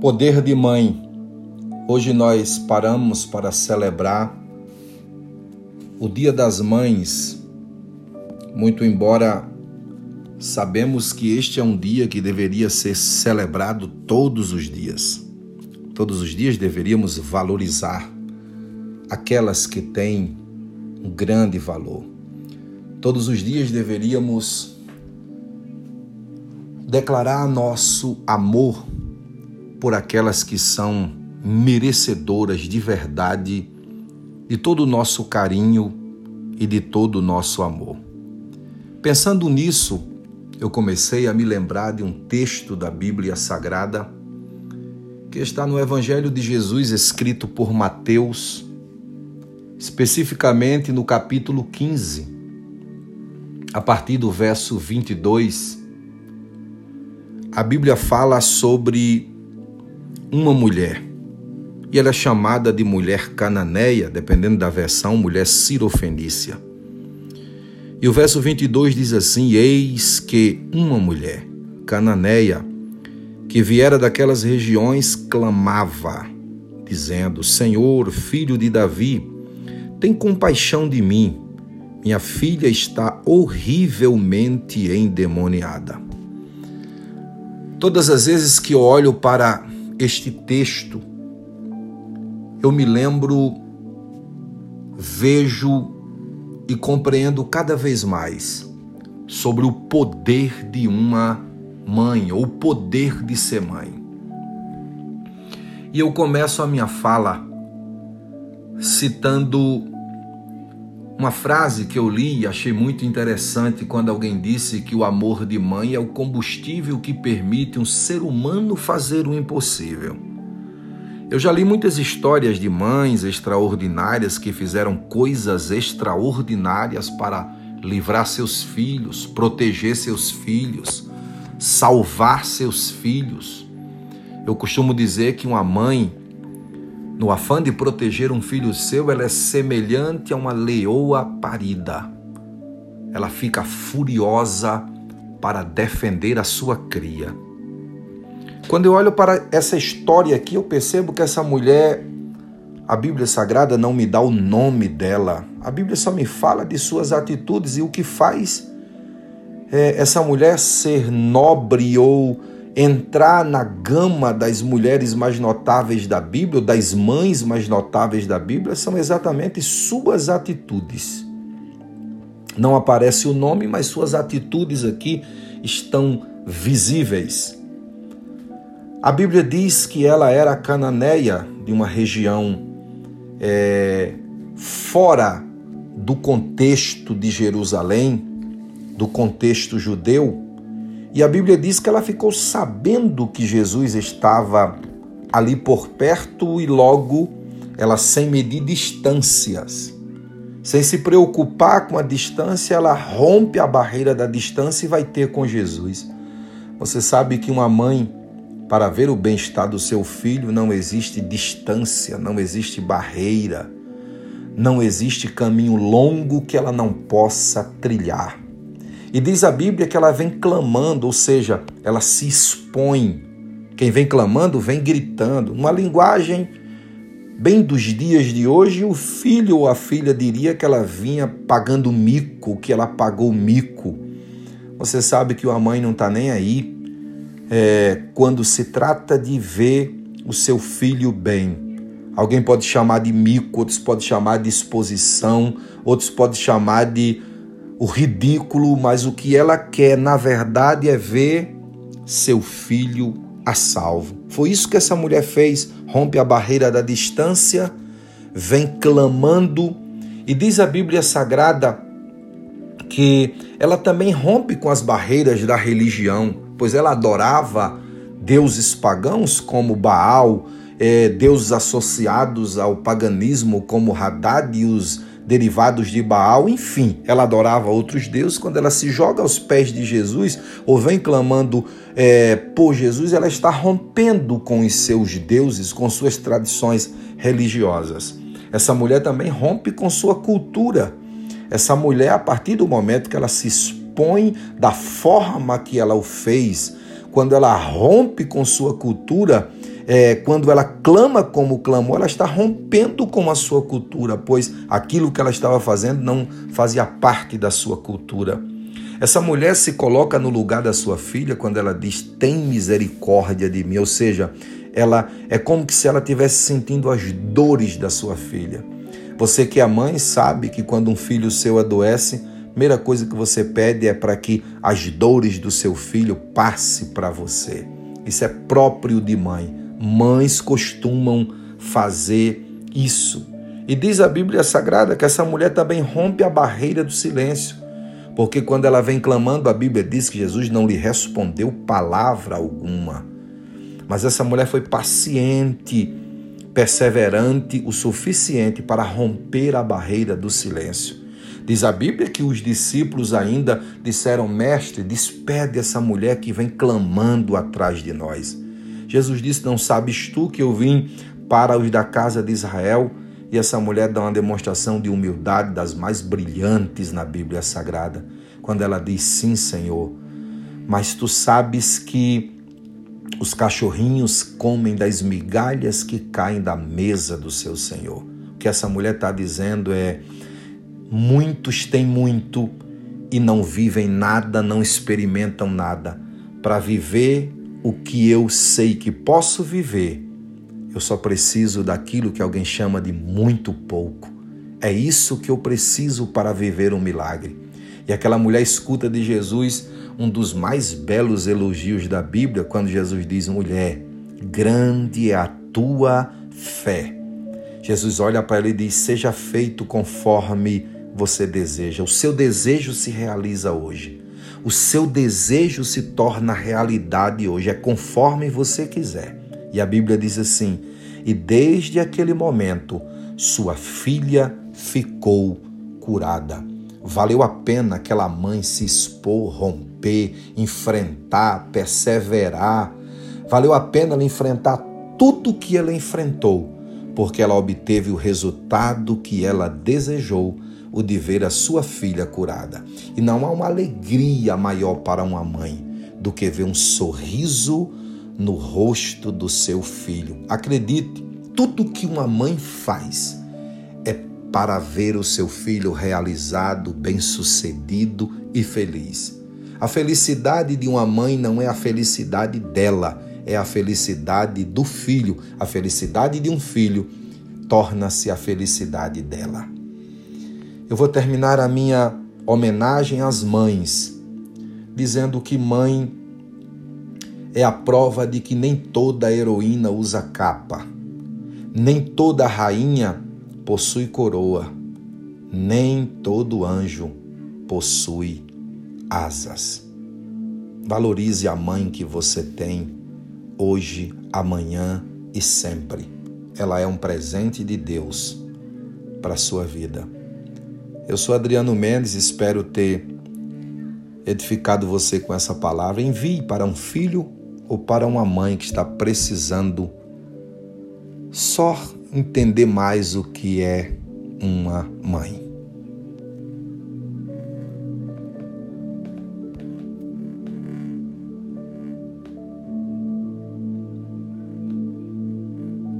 Poder de Mãe. Hoje nós paramos para celebrar o Dia das Mães. Muito embora sabemos que este é um dia que deveria ser celebrado todos os dias. Todos os dias deveríamos valorizar aquelas que têm um grande valor. Todos os dias deveríamos declarar nosso amor por aquelas que são merecedoras de verdade de todo o nosso carinho e de todo o nosso amor. Pensando nisso, eu comecei a me lembrar de um texto da Bíblia Sagrada que está no Evangelho de Jesus escrito por Mateus, especificamente no capítulo 15, a partir do verso 22. A Bíblia fala sobre uma mulher. E ela é chamada de mulher cananeia, dependendo da versão, mulher sirofenícia. E o verso 22 diz assim: Eis que uma mulher cananeia que viera daquelas regiões clamava, dizendo: Senhor, filho de Davi, tem compaixão de mim. Minha filha está horrivelmente endemoniada. Todas as vezes que olho para este texto, eu me lembro, vejo e compreendo cada vez mais sobre o poder de uma mãe, ou o poder de ser mãe. E eu começo a minha fala citando uma frase que eu li e achei muito interessante quando alguém disse que o amor de mãe é o combustível que permite um ser humano fazer o impossível. Eu já li muitas histórias de mães extraordinárias que fizeram coisas extraordinárias para livrar seus filhos, proteger seus filhos, salvar seus filhos. Eu costumo dizer que uma mãe no afã de proteger um filho seu, ela é semelhante a uma leoa parida. Ela fica furiosa para defender a sua cria. Quando eu olho para essa história aqui, eu percebo que essa mulher, a Bíblia Sagrada não me dá o nome dela. A Bíblia só me fala de suas atitudes e o que faz é, essa mulher ser nobre ou entrar na gama das mulheres mais notáveis da Bíblia, das mães mais notáveis da Bíblia, são exatamente suas atitudes. Não aparece o nome, mas suas atitudes aqui estão visíveis. A Bíblia diz que ela era cananeia de uma região é, fora do contexto de Jerusalém, do contexto judeu, e a Bíblia diz que ela ficou sabendo que Jesus estava ali por perto e logo ela, sem medir distâncias, sem se preocupar com a distância, ela rompe a barreira da distância e vai ter com Jesus. Você sabe que uma mãe, para ver o bem-estar do seu filho, não existe distância, não existe barreira, não existe caminho longo que ela não possa trilhar. E diz a Bíblia que ela vem clamando, ou seja, ela se expõe. Quem vem clamando vem gritando. Uma linguagem bem dos dias de hoje, o filho ou a filha diria que ela vinha pagando mico, que ela pagou mico. Você sabe que a mãe não está nem aí é, quando se trata de ver o seu filho bem. Alguém pode chamar de mico, outros podem chamar de exposição, outros podem chamar de o ridículo, mas o que ela quer, na verdade, é ver seu filho a salvo. Foi isso que essa mulher fez. Rompe a barreira da distância, vem clamando, e diz a Bíblia Sagrada que ela também rompe com as barreiras da religião, pois ela adorava deuses pagãos como Baal, é, deuses associados ao paganismo como Haddad e os derivados de Baal, enfim, ela adorava outros deuses. Quando ela se joga aos pés de Jesus ou vem clamando é, por Jesus, ela está rompendo com os seus deuses, com suas tradições religiosas. Essa mulher também rompe com sua cultura. Essa mulher, a partir do momento que ela se expõe da forma que ela o fez, quando ela rompe com sua cultura, é, quando ela clama como clamou, ela está rompendo com a sua cultura, pois aquilo que ela estava fazendo não fazia parte da sua cultura. Essa mulher se coloca no lugar da sua filha quando ela diz: Tem misericórdia de mim. Ou seja, ela é como se ela estivesse sentindo as dores da sua filha. Você que é mãe sabe que quando um filho seu adoece, a primeira coisa que você pede é para que as dores do seu filho passe para você. Isso é próprio de mãe. Mães costumam fazer isso. E diz a Bíblia Sagrada que essa mulher também rompe a barreira do silêncio. Porque quando ela vem clamando, a Bíblia diz que Jesus não lhe respondeu palavra alguma. Mas essa mulher foi paciente, perseverante o suficiente para romper a barreira do silêncio. Diz a Bíblia que os discípulos ainda disseram: Mestre, despede essa mulher que vem clamando atrás de nós. Jesus disse: Não sabes tu que eu vim para os da casa de Israel? E essa mulher dá uma demonstração de humildade das mais brilhantes na Bíblia Sagrada, quando ela diz: Sim, Senhor, mas tu sabes que os cachorrinhos comem das migalhas que caem da mesa do seu Senhor. O que essa mulher está dizendo é: muitos têm muito e não vivem nada, não experimentam nada. Para viver o que eu sei que posso viver, eu só preciso daquilo que alguém chama de muito pouco. É isso que eu preciso para viver um milagre. E aquela mulher escuta de Jesus um dos mais belos elogios da Bíblia, quando Jesus diz: Mulher, grande é a tua fé. Jesus olha para ela e diz: Seja feito conforme você deseja. O seu desejo se realiza hoje o seu desejo se torna realidade hoje, é conforme você quiser. E a Bíblia diz assim: e desde aquele momento, sua filha ficou curada. Valeu a pena aquela mãe se expor, romper, enfrentar, perseverar. Valeu a pena ela enfrentar tudo que ela enfrentou, porque ela obteve o resultado que ela desejou o de ver a sua filha curada. E não há uma alegria maior para uma mãe do que ver um sorriso no rosto do seu filho. Acredite, tudo que uma mãe faz é para ver o seu filho realizado, bem-sucedido e feliz. A felicidade de uma mãe não é a felicidade dela, é a felicidade do filho. A felicidade de um filho torna-se a felicidade dela. Eu vou terminar a minha homenagem às mães, dizendo que mãe é a prova de que nem toda heroína usa capa, nem toda rainha possui coroa, nem todo anjo possui asas. Valorize a mãe que você tem hoje, amanhã e sempre. Ela é um presente de Deus para a sua vida. Eu sou Adriano Mendes, espero ter edificado você com essa palavra. Envie para um filho ou para uma mãe que está precisando só entender mais o que é uma mãe.